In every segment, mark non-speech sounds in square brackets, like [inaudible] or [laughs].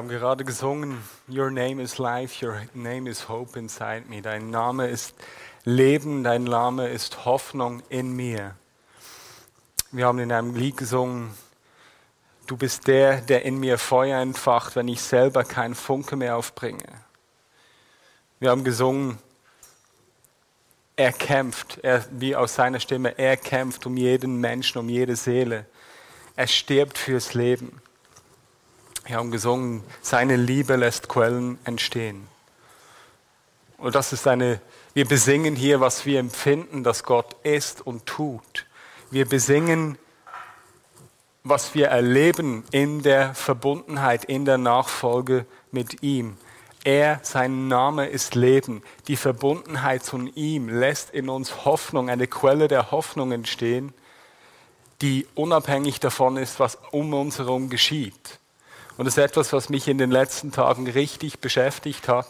Haben gerade gesungen, Your name is life, your name is hope inside me. Dein Name ist Leben, dein Name ist Hoffnung in mir. Wir haben in einem Lied gesungen, du bist der, der in mir Feuer entfacht, wenn ich selber keinen Funke mehr aufbringe. Wir haben gesungen, er kämpft, er, wie aus seiner Stimme, er kämpft um jeden Menschen, um jede Seele. Er stirbt fürs Leben. Wir haben gesungen, seine Liebe lässt Quellen entstehen. Und das ist eine, wir besingen hier, was wir empfinden, dass Gott ist und tut. Wir besingen, was wir erleben in der Verbundenheit, in der Nachfolge mit ihm. Er, sein Name ist Leben. Die Verbundenheit zu ihm lässt in uns Hoffnung, eine Quelle der Hoffnung entstehen, die unabhängig davon ist, was um uns herum geschieht. Und das ist etwas, was mich in den letzten Tagen richtig beschäftigt hat.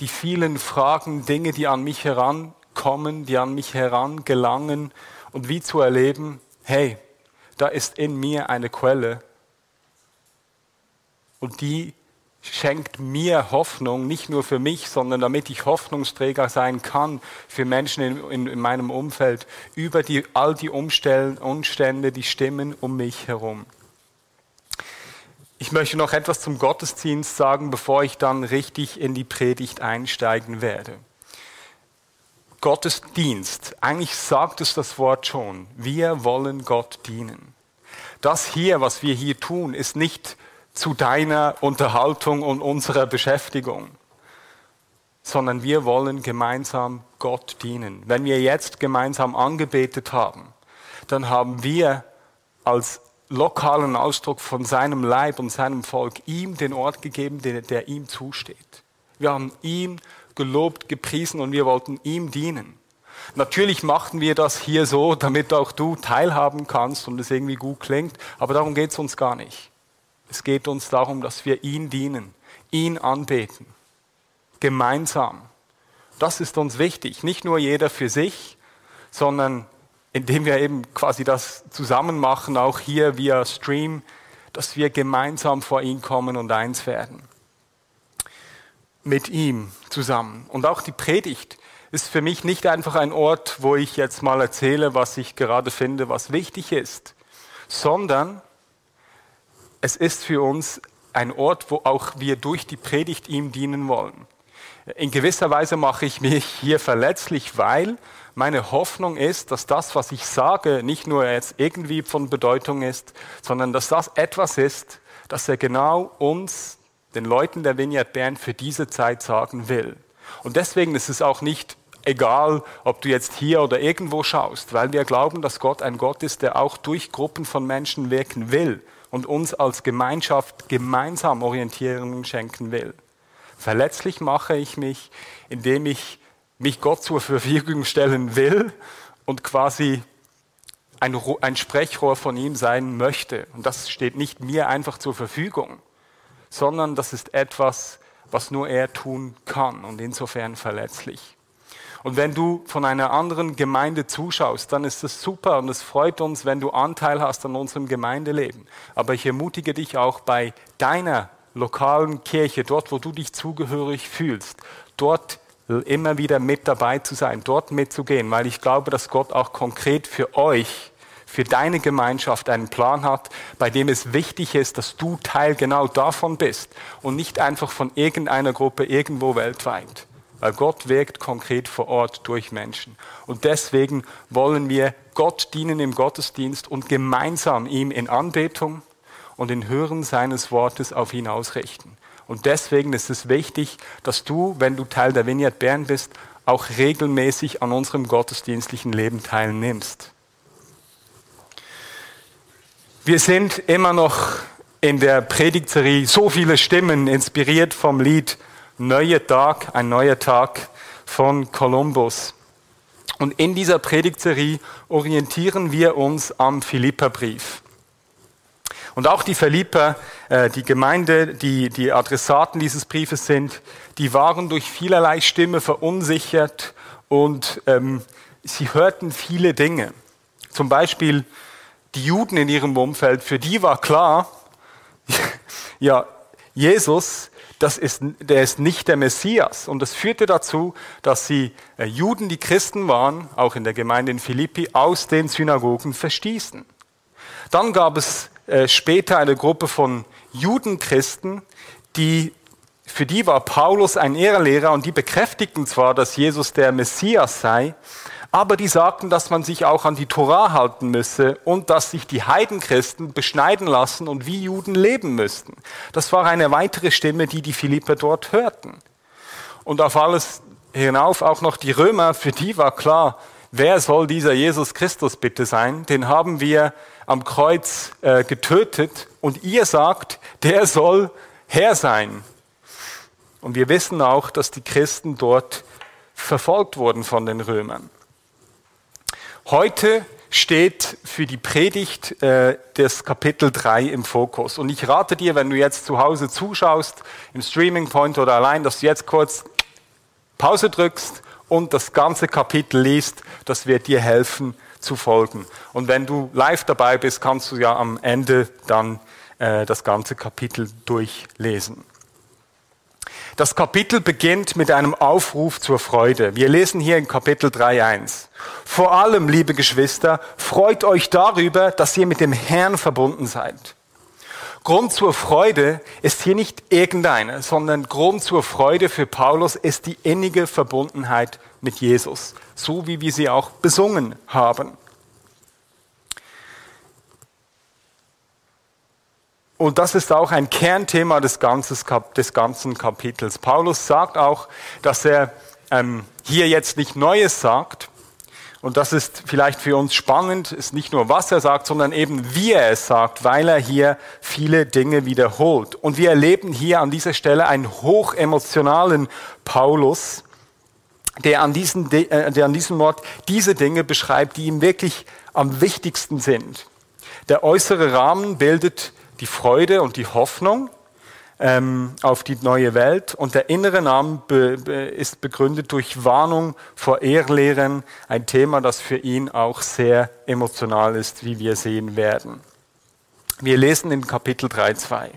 Die vielen Fragen, Dinge, die an mich herankommen, die an mich herangelangen und wie zu erleben, hey, da ist in mir eine Quelle und die schenkt mir Hoffnung, nicht nur für mich, sondern damit ich Hoffnungsträger sein kann für Menschen in, in, in meinem Umfeld, über die, all die Umstände, die Stimmen um mich herum. Ich möchte noch etwas zum Gottesdienst sagen, bevor ich dann richtig in die Predigt einsteigen werde. Gottesdienst, eigentlich sagt es das Wort schon, wir wollen Gott dienen. Das hier, was wir hier tun, ist nicht zu deiner Unterhaltung und unserer Beschäftigung, sondern wir wollen gemeinsam Gott dienen. Wenn wir jetzt gemeinsam angebetet haben, dann haben wir als lokalen Ausdruck von seinem Leib und seinem Volk ihm den Ort gegeben, der, der ihm zusteht. Wir haben ihn gelobt, gepriesen und wir wollten ihm dienen. Natürlich machten wir das hier so, damit auch du teilhaben kannst und es irgendwie gut klingt, aber darum geht es uns gar nicht. Es geht uns darum, dass wir ihn dienen, ihn anbeten, gemeinsam. Das ist uns wichtig, nicht nur jeder für sich, sondern indem wir eben quasi das zusammen machen, auch hier via Stream, dass wir gemeinsam vor ihn kommen und eins werden. Mit ihm zusammen. Und auch die Predigt ist für mich nicht einfach ein Ort, wo ich jetzt mal erzähle, was ich gerade finde, was wichtig ist, sondern es ist für uns ein Ort, wo auch wir durch die Predigt ihm dienen wollen. In gewisser Weise mache ich mich hier verletzlich, weil meine Hoffnung ist, dass das, was ich sage, nicht nur jetzt irgendwie von Bedeutung ist, sondern dass das etwas ist, das er genau uns, den Leuten der Vineyard Bern, für diese Zeit sagen will. Und deswegen ist es auch nicht egal, ob du jetzt hier oder irgendwo schaust, weil wir glauben, dass Gott ein Gott ist, der auch durch Gruppen von Menschen wirken will und uns als Gemeinschaft gemeinsam Orientierung schenken will. Verletzlich mache ich mich, indem ich mich Gott zur Verfügung stellen will und quasi ein, ein Sprechrohr von ihm sein möchte. Und das steht nicht mir einfach zur Verfügung, sondern das ist etwas, was nur er tun kann und insofern verletzlich. Und wenn du von einer anderen Gemeinde zuschaust, dann ist das super und es freut uns, wenn du Anteil hast an unserem Gemeindeleben. Aber ich ermutige dich auch bei deiner lokalen Kirche, dort wo du dich zugehörig fühlst, dort immer wieder mit dabei zu sein, dort mitzugehen, weil ich glaube, dass Gott auch konkret für euch, für deine Gemeinschaft einen Plan hat, bei dem es wichtig ist, dass du Teil genau davon bist und nicht einfach von irgendeiner Gruppe irgendwo weltweit. Weil Gott wirkt konkret vor Ort durch Menschen. Und deswegen wollen wir Gott dienen im Gottesdienst und gemeinsam ihm in Anbetung und in Hören seines Wortes auf ihn ausrichten. Und deswegen ist es wichtig, dass du, wenn du Teil der Vineyard Bern bist, auch regelmäßig an unserem gottesdienstlichen Leben teilnimmst. Wir sind immer noch in der Predigtserie so viele Stimmen, inspiriert vom Lied Neuer Tag, ein neuer Tag von Kolumbus. Und in dieser Predigtserie orientieren wir uns am Philipperbrief. Und auch die Philipper, äh, die Gemeinde, die, die Adressaten dieses Briefes sind, die waren durch vielerlei Stimme verunsichert und ähm, sie hörten viele Dinge. Zum Beispiel die Juden in ihrem Umfeld, für die war klar, [laughs] ja, Jesus, das ist, der ist nicht der Messias. Und das führte dazu, dass sie äh, Juden, die Christen waren, auch in der Gemeinde in Philippi, aus den Synagogen verstießen. Dann gab es äh, später eine Gruppe von Judenchristen, die für die war Paulus ein Ehrlehrer und die bekräftigten zwar, dass Jesus der Messias sei, aber die sagten, dass man sich auch an die Torah halten müsse und dass sich die Heidenchristen beschneiden lassen und wie Juden leben müssten. Das war eine weitere Stimme, die die Philipper dort hörten. Und auf alles hinauf auch noch die Römer, für die war klar, wer soll dieser Jesus Christus bitte sein? Den haben wir am Kreuz äh, getötet und ihr sagt, der soll Herr sein. Und wir wissen auch, dass die Christen dort verfolgt wurden von den Römern. Heute steht für die Predigt äh, das Kapitel 3 im Fokus. Und ich rate dir, wenn du jetzt zu Hause zuschaust, im Streaming Point oder allein, dass du jetzt kurz Pause drückst und das ganze Kapitel liest. Das wird dir helfen zu folgen. Und wenn du live dabei bist, kannst du ja am Ende dann äh, das ganze Kapitel durchlesen. Das Kapitel beginnt mit einem Aufruf zur Freude. Wir lesen hier in Kapitel 3.1. Vor allem, liebe Geschwister, freut euch darüber, dass ihr mit dem Herrn verbunden seid. Grund zur Freude ist hier nicht irgendeine, sondern Grund zur Freude für Paulus ist die innige Verbundenheit mit Jesus, so wie wir sie auch besungen haben. Und das ist auch ein Kernthema des, ganzen Kapitels. Paulus sagt auch, dass er ähm, hier jetzt nicht Neues sagt. Und das ist vielleicht für uns spannend, ist nicht nur, was er sagt, sondern eben, wie er es sagt, weil er hier viele Dinge wiederholt. Und wir erleben hier an dieser Stelle einen hochemotionalen Paulus, der an, diesen, äh, der an diesem Ort diese Dinge beschreibt, die ihm wirklich am wichtigsten sind. Der äußere Rahmen bildet die Freude und die Hoffnung ähm, auf die neue Welt. Und der innere Name be, be, ist begründet durch Warnung vor Ehrlehren, ein Thema, das für ihn auch sehr emotional ist, wie wir sehen werden. Wir lesen in Kapitel 3.2.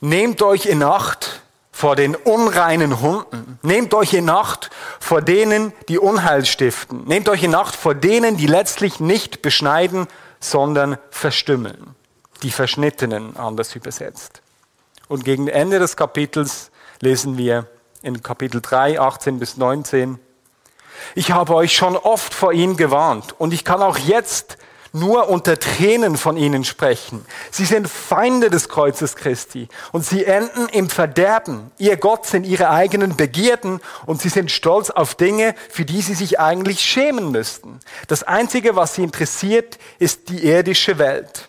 Nehmt euch in Acht vor den unreinen Hunden. Nehmt euch in Acht vor denen, die Unheil stiften. Nehmt euch in Acht vor denen, die letztlich nicht beschneiden, sondern verstümmeln die Verschnittenen anders übersetzt. Und gegen Ende des Kapitels lesen wir in Kapitel 3, 18 bis 19, ich habe euch schon oft vor ihnen gewarnt und ich kann auch jetzt nur unter Tränen von ihnen sprechen. Sie sind Feinde des Kreuzes Christi und sie enden im Verderben. Ihr Gott sind ihre eigenen Begierden und sie sind stolz auf Dinge, für die sie sich eigentlich schämen müssten. Das Einzige, was sie interessiert, ist die irdische Welt.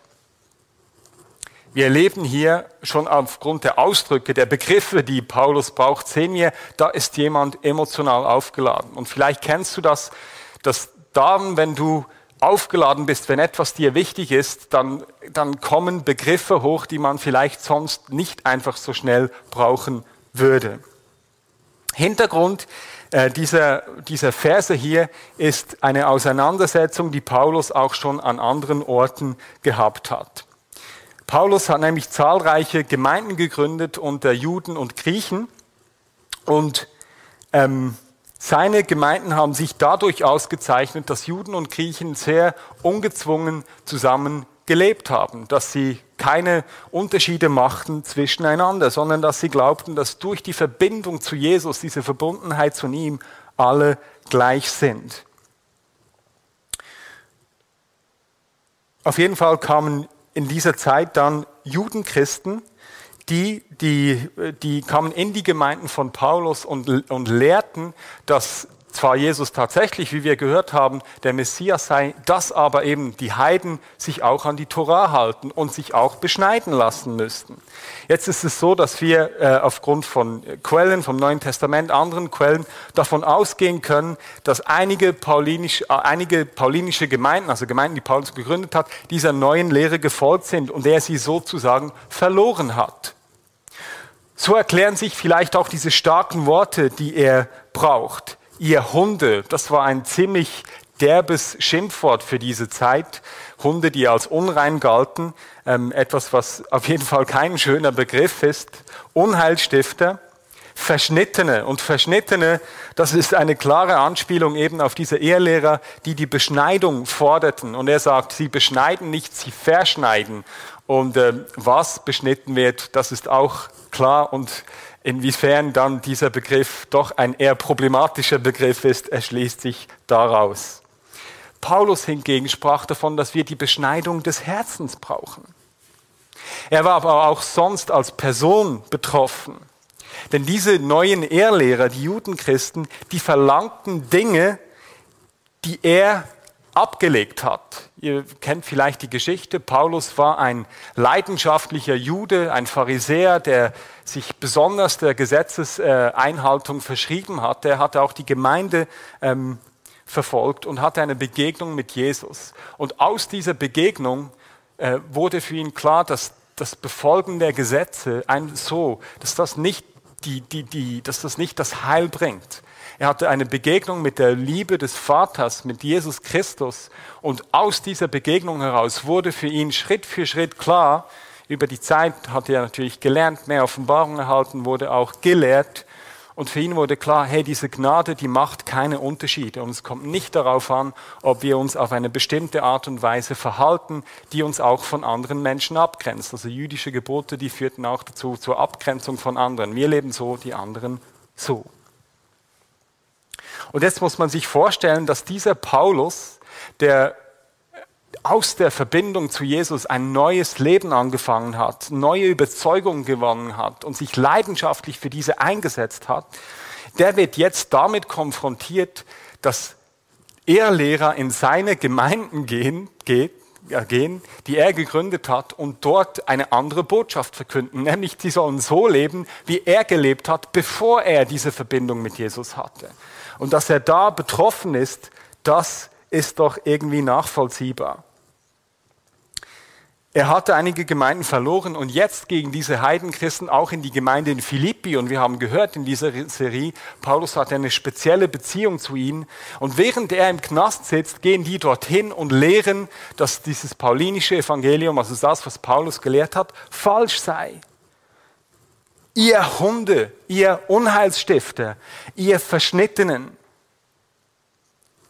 Wir erleben hier schon aufgrund der Ausdrücke, der Begriffe, die Paulus braucht, sehen wir, da ist jemand emotional aufgeladen. Und vielleicht kennst du das, dass dann, wenn du aufgeladen bist, wenn etwas dir wichtig ist, dann, dann kommen Begriffe hoch, die man vielleicht sonst nicht einfach so schnell brauchen würde. Hintergrund äh, dieser, dieser Verse hier ist eine Auseinandersetzung, die Paulus auch schon an anderen Orten gehabt hat. Paulus hat nämlich zahlreiche Gemeinden gegründet unter Juden und Griechen und ähm, seine Gemeinden haben sich dadurch ausgezeichnet, dass Juden und Griechen sehr ungezwungen zusammen gelebt haben, dass sie keine Unterschiede machten zwischeneinander, sondern dass sie glaubten, dass durch die Verbindung zu Jesus, diese Verbundenheit zu ihm, alle gleich sind. Auf jeden Fall kamen in dieser Zeit dann Judenchristen, die, die, die kamen in die Gemeinden von Paulus und, und lehrten, dass zwar Jesus tatsächlich, wie wir gehört haben, der Messias sei, dass aber eben die Heiden sich auch an die Tora halten und sich auch beschneiden lassen müssten. Jetzt ist es so, dass wir äh, aufgrund von Quellen vom Neuen Testament, anderen Quellen, davon ausgehen können, dass einige, Paulinisch, äh, einige paulinische Gemeinden, also Gemeinden, die Paulus gegründet hat, dieser neuen Lehre gefolgt sind und er sie sozusagen verloren hat. So erklären sich vielleicht auch diese starken Worte, die er braucht ihr Hunde. Das war ein ziemlich derbes Schimpfwort für diese Zeit. Hunde, die als unrein galten. Ähm, etwas, was auf jeden Fall kein schöner Begriff ist. Unheilstifter. Verschnittene. Und Verschnittene, das ist eine klare Anspielung eben auf diese Ehelehrer, die die Beschneidung forderten. Und er sagt, sie beschneiden nicht, sie verschneiden. Und äh, was beschnitten wird, das ist auch klar und Inwiefern dann dieser Begriff doch ein eher problematischer Begriff ist, erschließt sich daraus. Paulus hingegen sprach davon, dass wir die Beschneidung des Herzens brauchen. Er war aber auch sonst als Person betroffen. Denn diese neuen Ehrlehrer, die Judenchristen, die verlangten Dinge, die er abgelegt hat. Ihr kennt vielleicht die Geschichte. Paulus war ein leidenschaftlicher Jude, ein Pharisäer, der sich besonders der Gesetzeseinhaltung verschrieben hat. Der hatte auch die Gemeinde ähm, verfolgt und hatte eine Begegnung mit Jesus. Und aus dieser Begegnung äh, wurde für ihn klar, dass das Befolgen der Gesetze ein so, dass das nicht die, die, die, dass das nicht das Heil bringt. Er hatte eine Begegnung mit der Liebe des Vaters, mit Jesus Christus. Und aus dieser Begegnung heraus wurde für ihn Schritt für Schritt klar, über die Zeit hat er natürlich gelernt, mehr Offenbarung erhalten, wurde auch gelehrt. Und für ihn wurde klar, hey, diese Gnade, die macht keine Unterschiede. Und es kommt nicht darauf an, ob wir uns auf eine bestimmte Art und Weise verhalten, die uns auch von anderen Menschen abgrenzt. Also jüdische Gebote, die führten auch dazu, zur Abgrenzung von anderen. Wir leben so, die anderen so. Und jetzt muss man sich vorstellen, dass dieser Paulus, der aus der Verbindung zu Jesus ein neues Leben angefangen hat, neue Überzeugungen gewonnen hat und sich leidenschaftlich für diese eingesetzt hat, der wird jetzt damit konfrontiert, dass er Lehrer in seine Gemeinden gehen, geht, gehen, die er gegründet hat und dort eine andere Botschaft verkünden, nämlich sie sollen so leben, wie er gelebt hat, bevor er diese Verbindung mit Jesus hatte. Und dass er da betroffen ist, das ist doch irgendwie nachvollziehbar. Er hatte einige Gemeinden verloren und jetzt gegen diese Heidenchristen auch in die Gemeinde in Philippi. Und wir haben gehört in dieser Serie, Paulus hat eine spezielle Beziehung zu ihnen. Und während er im Knast sitzt, gehen die dorthin und lehren, dass dieses paulinische Evangelium, also das, was Paulus gelehrt hat, falsch sei ihr Hunde, ihr Unheilsstifter, ihr Verschnittenen.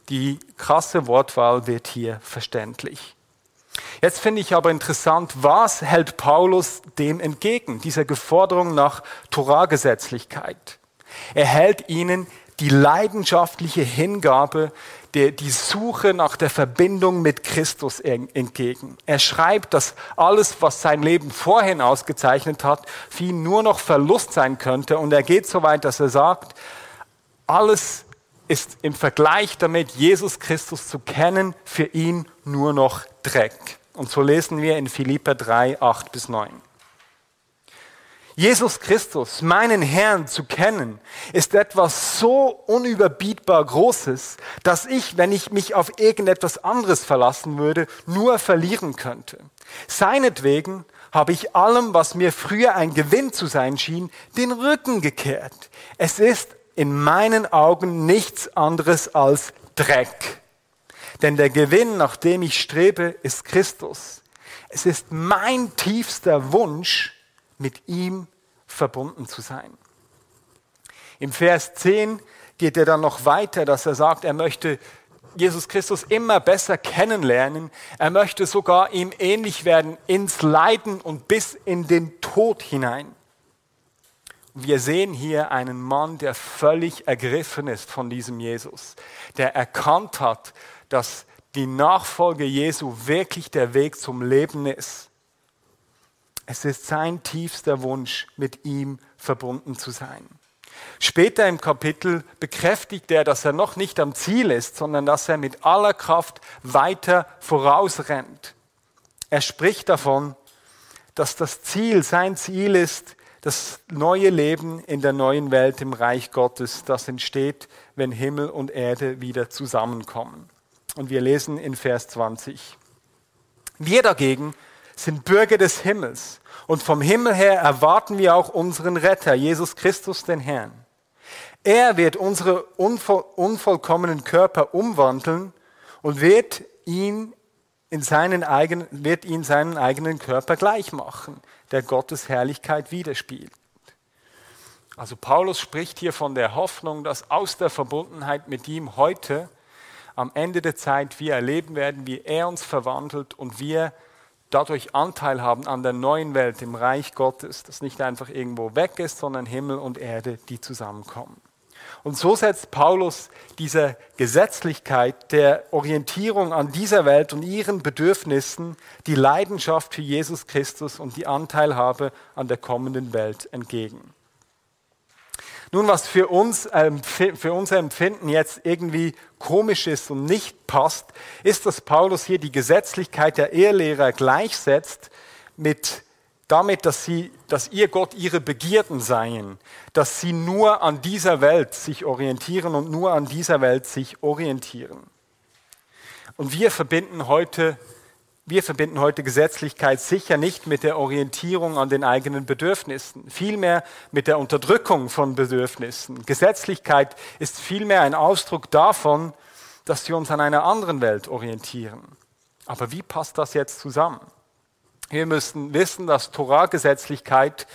Die krasse Wortwahl wird hier verständlich. Jetzt finde ich aber interessant, was hält Paulus dem entgegen, dieser Geforderung nach Torahgesetzlichkeit? Er hält ihnen die leidenschaftliche Hingabe der, die Suche nach der Verbindung mit Christus entgegen. Er schreibt, dass alles, was sein Leben vorhin ausgezeichnet hat, für ihn nur noch Verlust sein könnte. Und er geht so weit, dass er sagt, alles ist im Vergleich damit, Jesus Christus zu kennen, für ihn nur noch Dreck. Und so lesen wir in Philipper 3, 8 bis 9. Jesus Christus, meinen Herrn, zu kennen, ist etwas so unüberbietbar Großes, dass ich, wenn ich mich auf irgendetwas anderes verlassen würde, nur verlieren könnte. Seinetwegen habe ich allem, was mir früher ein Gewinn zu sein schien, den Rücken gekehrt. Es ist in meinen Augen nichts anderes als Dreck. Denn der Gewinn, nach dem ich strebe, ist Christus. Es ist mein tiefster Wunsch, mit ihm verbunden zu sein. Im Vers 10 geht er dann noch weiter, dass er sagt, er möchte Jesus Christus immer besser kennenlernen. Er möchte sogar ihm ähnlich werden ins Leiden und bis in den Tod hinein. Wir sehen hier einen Mann, der völlig ergriffen ist von diesem Jesus, der erkannt hat, dass die Nachfolge Jesu wirklich der Weg zum Leben ist es ist sein tiefster Wunsch, mit ihm verbunden zu sein. Später im Kapitel bekräftigt er, dass er noch nicht am Ziel ist, sondern dass er mit aller Kraft weiter vorausrennt. Er spricht davon, dass das Ziel, sein Ziel ist, das neue Leben in der neuen Welt im Reich Gottes, das entsteht, wenn Himmel und Erde wieder zusammenkommen. Und wir lesen in Vers 20. Wir dagegen sind Bürger des Himmels und vom Himmel her erwarten wir auch unseren Retter, Jesus Christus, den Herrn. Er wird unsere unvoll, unvollkommenen Körper umwandeln und wird ihn in seinen eigenen, wird ihn seinen eigenen Körper gleich machen, der Gottes Herrlichkeit widerspiegelt. Also Paulus spricht hier von der Hoffnung, dass aus der Verbundenheit mit ihm heute am Ende der Zeit wir erleben werden, wie er uns verwandelt und wir dadurch Anteil haben an der neuen Welt, im Reich Gottes, das nicht einfach irgendwo weg ist, sondern Himmel und Erde, die zusammenkommen. Und so setzt Paulus dieser Gesetzlichkeit der Orientierung an dieser Welt und ihren Bedürfnissen die Leidenschaft für Jesus Christus und die Anteilhabe an der kommenden Welt entgegen. Nun, was für uns, ähm, für unser Empfinden jetzt irgendwie komisch ist und nicht passt, ist, dass Paulus hier die Gesetzlichkeit der Ehelehrer gleichsetzt mit damit, dass, sie, dass ihr Gott ihre Begierden seien, dass sie nur an dieser Welt sich orientieren und nur an dieser Welt sich orientieren. Und wir verbinden heute wir verbinden heute Gesetzlichkeit sicher nicht mit der Orientierung an den eigenen Bedürfnissen, vielmehr mit der Unterdrückung von Bedürfnissen. Gesetzlichkeit ist vielmehr ein Ausdruck davon, dass wir uns an einer anderen Welt orientieren. Aber wie passt das jetzt zusammen? Wir müssen wissen, dass Torah-Gesetzlichkeit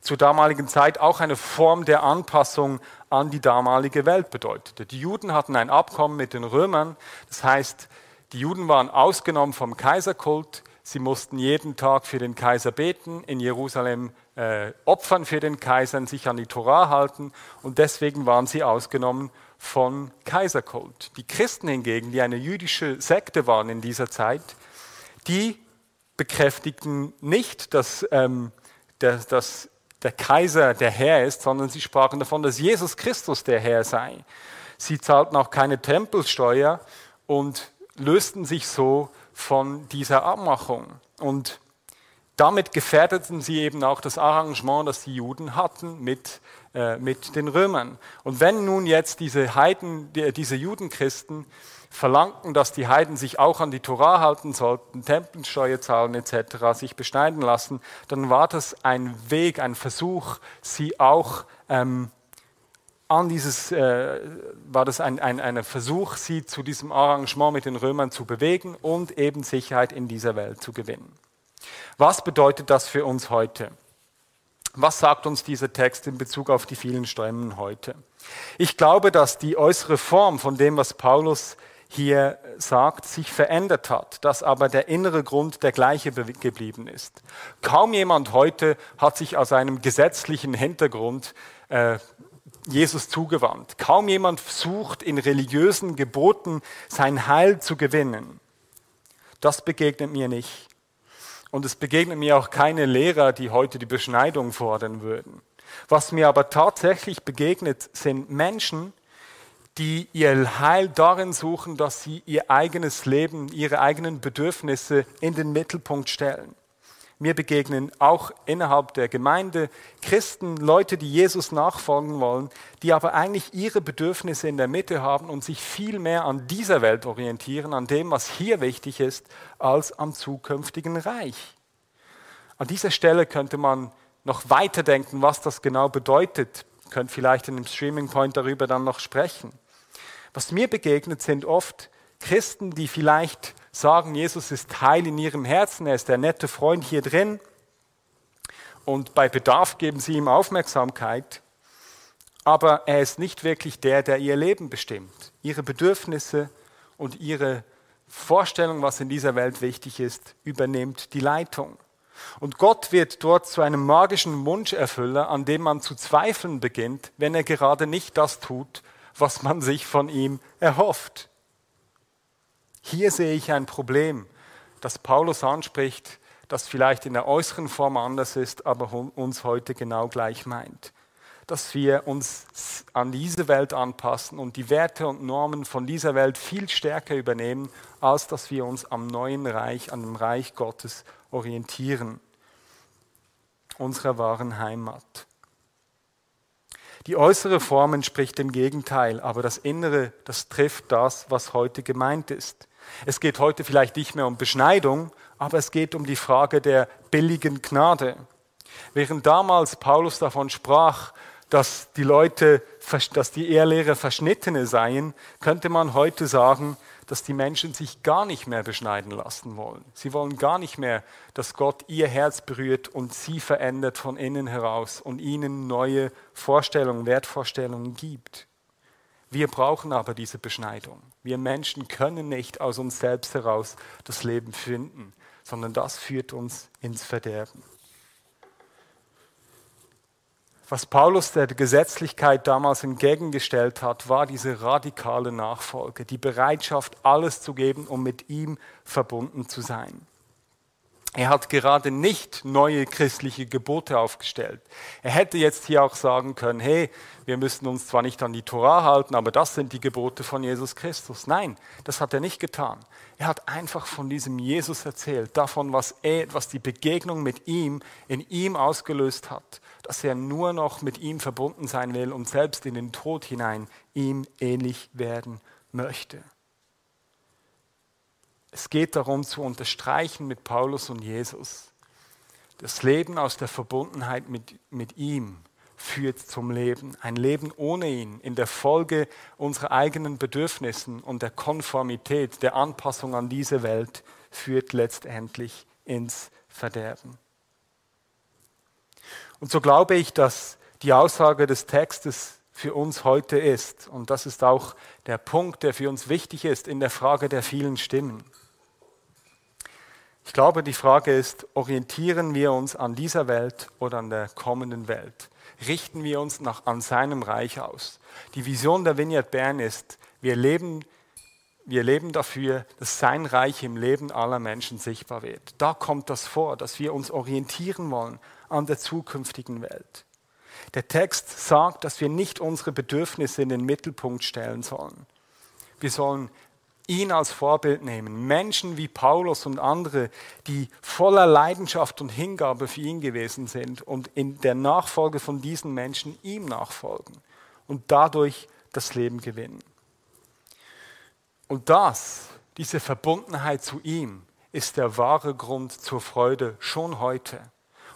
zur damaligen Zeit auch eine Form der Anpassung an die damalige Welt bedeutete. Die Juden hatten ein Abkommen mit den Römern, das heißt, die Juden waren ausgenommen vom Kaiserkult. Sie mussten jeden Tag für den Kaiser beten, in Jerusalem äh, opfern für den Kaiser, sich an die Torah halten und deswegen waren sie ausgenommen von Kaiserkult. Die Christen hingegen, die eine jüdische Sekte waren in dieser Zeit, die bekräftigten nicht, dass, ähm, der, dass der Kaiser der Herr ist, sondern sie sprachen davon, dass Jesus Christus der Herr sei. Sie zahlten auch keine Tempelsteuer und lösten sich so von dieser Abmachung. Und damit gefährdeten sie eben auch das Arrangement, das die Juden hatten mit, äh, mit den Römern. Und wenn nun jetzt diese Heiden, die, diese Judenchristen verlangten, dass die Heiden sich auch an die Torah halten sollten, Tempelsteuer zahlen etc., sich beschneiden lassen, dann war das ein Weg, ein Versuch, sie auch ähm, an dieses, äh, war das ein, ein, ein Versuch, sie zu diesem Arrangement mit den Römern zu bewegen und eben Sicherheit in dieser Welt zu gewinnen. Was bedeutet das für uns heute? Was sagt uns dieser Text in Bezug auf die vielen Strömen heute? Ich glaube, dass die äußere Form von dem, was Paulus hier sagt, sich verändert hat, dass aber der innere Grund der gleiche geblieben ist. Kaum jemand heute hat sich aus einem gesetzlichen Hintergrund äh, Jesus zugewandt. Kaum jemand sucht in religiösen Geboten sein Heil zu gewinnen. Das begegnet mir nicht. Und es begegnet mir auch keine Lehrer, die heute die Beschneidung fordern würden. Was mir aber tatsächlich begegnet, sind Menschen, die ihr Heil darin suchen, dass sie ihr eigenes Leben, ihre eigenen Bedürfnisse in den Mittelpunkt stellen. Mir begegnen auch innerhalb der Gemeinde Christen, Leute, die Jesus nachfolgen wollen, die aber eigentlich ihre Bedürfnisse in der Mitte haben und sich viel mehr an dieser Welt orientieren, an dem, was hier wichtig ist, als am zukünftigen Reich. An dieser Stelle könnte man noch weiterdenken, was das genau bedeutet. Könnt vielleicht in dem Streaming Point darüber dann noch sprechen. Was mir begegnet, sind oft Christen, die vielleicht sagen, Jesus ist Heil in ihrem Herzen, er ist der nette Freund hier drin und bei Bedarf geben sie ihm Aufmerksamkeit, aber er ist nicht wirklich der, der ihr Leben bestimmt. Ihre Bedürfnisse und ihre Vorstellung, was in dieser Welt wichtig ist, übernimmt die Leitung. Und Gott wird dort zu einem magischen Wunscherfüller, an dem man zu zweifeln beginnt, wenn er gerade nicht das tut, was man sich von ihm erhofft. Hier sehe ich ein Problem, das Paulus anspricht, das vielleicht in der äußeren Form anders ist, aber uns heute genau gleich meint. dass wir uns an diese Welt anpassen und die Werte und Normen von dieser Welt viel stärker übernehmen, als dass wir uns am neuen Reich, an dem Reich Gottes orientieren, unserer wahren Heimat. Die äußere Form entspricht dem Gegenteil, aber das Innere, das trifft das, was heute gemeint ist. Es geht heute vielleicht nicht mehr um Beschneidung, aber es geht um die Frage der billigen Gnade. Während damals Paulus davon sprach, dass die Leute, dass die Ehrlehrer Verschnittene seien, könnte man heute sagen, dass die Menschen sich gar nicht mehr beschneiden lassen wollen. Sie wollen gar nicht mehr, dass Gott ihr Herz berührt und sie verändert von innen heraus und ihnen neue Vorstellungen, Wertvorstellungen gibt. Wir brauchen aber diese Beschneidung. Wir Menschen können nicht aus uns selbst heraus das Leben finden, sondern das führt uns ins Verderben. Was Paulus der Gesetzlichkeit damals entgegengestellt hat, war diese radikale Nachfolge, die Bereitschaft, alles zu geben, um mit ihm verbunden zu sein. Er hat gerade nicht neue christliche Gebote aufgestellt. Er hätte jetzt hier auch sagen können, hey, wir müssen uns zwar nicht an die Torah halten, aber das sind die Gebote von Jesus Christus. Nein, das hat er nicht getan. Er hat einfach von diesem Jesus erzählt, davon, was, er, was die Begegnung mit ihm in ihm ausgelöst hat, dass er nur noch mit ihm verbunden sein will und selbst in den Tod hinein ihm ähnlich werden möchte. Es geht darum zu unterstreichen mit Paulus und Jesus. Das Leben aus der Verbundenheit mit, mit ihm führt zum Leben. Ein Leben ohne ihn, in der Folge unserer eigenen Bedürfnissen und der Konformität, der Anpassung an diese Welt, führt letztendlich ins Verderben. Und so glaube ich, dass die Aussage des Textes für uns heute ist, und das ist auch der Punkt, der für uns wichtig ist in der Frage der vielen Stimmen. Ich glaube, die Frage ist, orientieren wir uns an dieser Welt oder an der kommenden Welt? Richten wir uns nach, an seinem Reich aus? Die Vision der Vineyard Bern ist, wir leben, wir leben dafür, dass sein Reich im Leben aller Menschen sichtbar wird. Da kommt das vor, dass wir uns orientieren wollen an der zukünftigen Welt. Der Text sagt, dass wir nicht unsere Bedürfnisse in den Mittelpunkt stellen sollen. Wir sollen ihn als Vorbild nehmen. Menschen wie Paulus und andere, die voller Leidenschaft und Hingabe für ihn gewesen sind und in der Nachfolge von diesen Menschen ihm nachfolgen und dadurch das Leben gewinnen. Und das, diese Verbundenheit zu ihm, ist der wahre Grund zur Freude schon heute.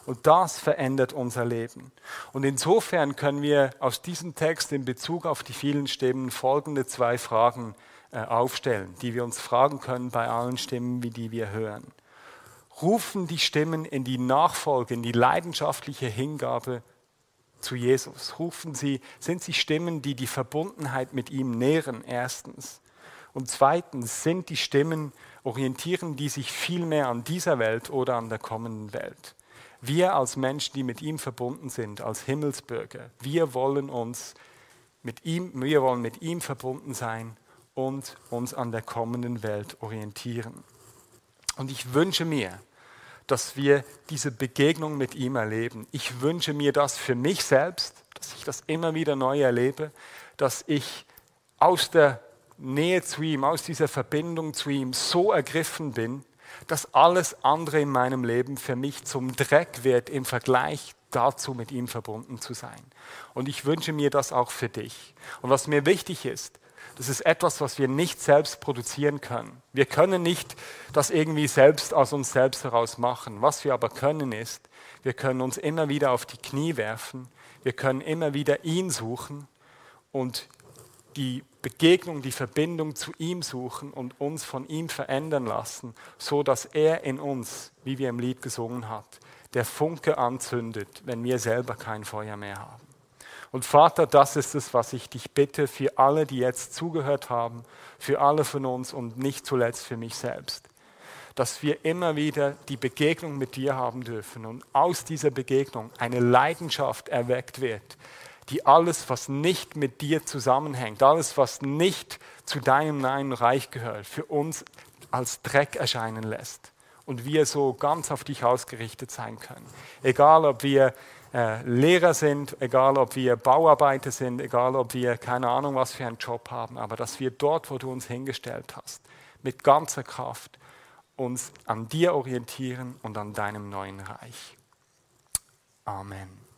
Und das verändert unser Leben. Und insofern können wir aus diesem Text in Bezug auf die vielen Stimmen folgende zwei Fragen äh, aufstellen, die wir uns fragen können bei allen Stimmen, wie die wir hören. Rufen die Stimmen in die Nachfolge, in die leidenschaftliche Hingabe zu Jesus? Rufen sie, sind sie Stimmen, die die Verbundenheit mit ihm nähren, erstens? Und zweitens, sind die Stimmen, orientieren die sich viel mehr an dieser Welt oder an der kommenden Welt? Wir als Menschen, die mit ihm verbunden sind, als Himmelsbürger, wir wollen uns mit ihm, wir wollen mit ihm verbunden sein und uns an der kommenden Welt orientieren. Und ich wünsche mir, dass wir diese Begegnung mit ihm erleben. Ich wünsche mir das für mich selbst, dass ich das immer wieder neu erlebe, dass ich aus der Nähe zu ihm, aus dieser Verbindung zu ihm so ergriffen bin, dass alles andere in meinem Leben für mich zum Dreck wird im Vergleich dazu, mit ihm verbunden zu sein. Und ich wünsche mir das auch für dich. Und was mir wichtig ist, das ist etwas, was wir nicht selbst produzieren können. Wir können nicht das irgendwie selbst aus uns selbst heraus machen. Was wir aber können ist, wir können uns immer wieder auf die Knie werfen, wir können immer wieder ihn suchen und die Begegnung, die Verbindung zu ihm suchen und uns von ihm verändern lassen, so dass er in uns, wie wir im Lied gesungen hat, der Funke anzündet, wenn wir selber kein Feuer mehr haben. Und Vater, das ist es, was ich dich bitte für alle, die jetzt zugehört haben, für alle von uns und nicht zuletzt für mich selbst. Dass wir immer wieder die Begegnung mit dir haben dürfen und aus dieser Begegnung eine Leidenschaft erweckt wird, die alles, was nicht mit dir zusammenhängt, alles, was nicht zu deinem neuen Reich gehört, für uns als Dreck erscheinen lässt und wir so ganz auf dich ausgerichtet sein können. Egal, ob wir äh, Lehrer sind, egal ob wir Bauarbeiter sind, egal ob wir keine Ahnung was für einen Job haben, aber dass wir dort, wo du uns hingestellt hast, mit ganzer Kraft uns an dir orientieren und an deinem neuen Reich. Amen.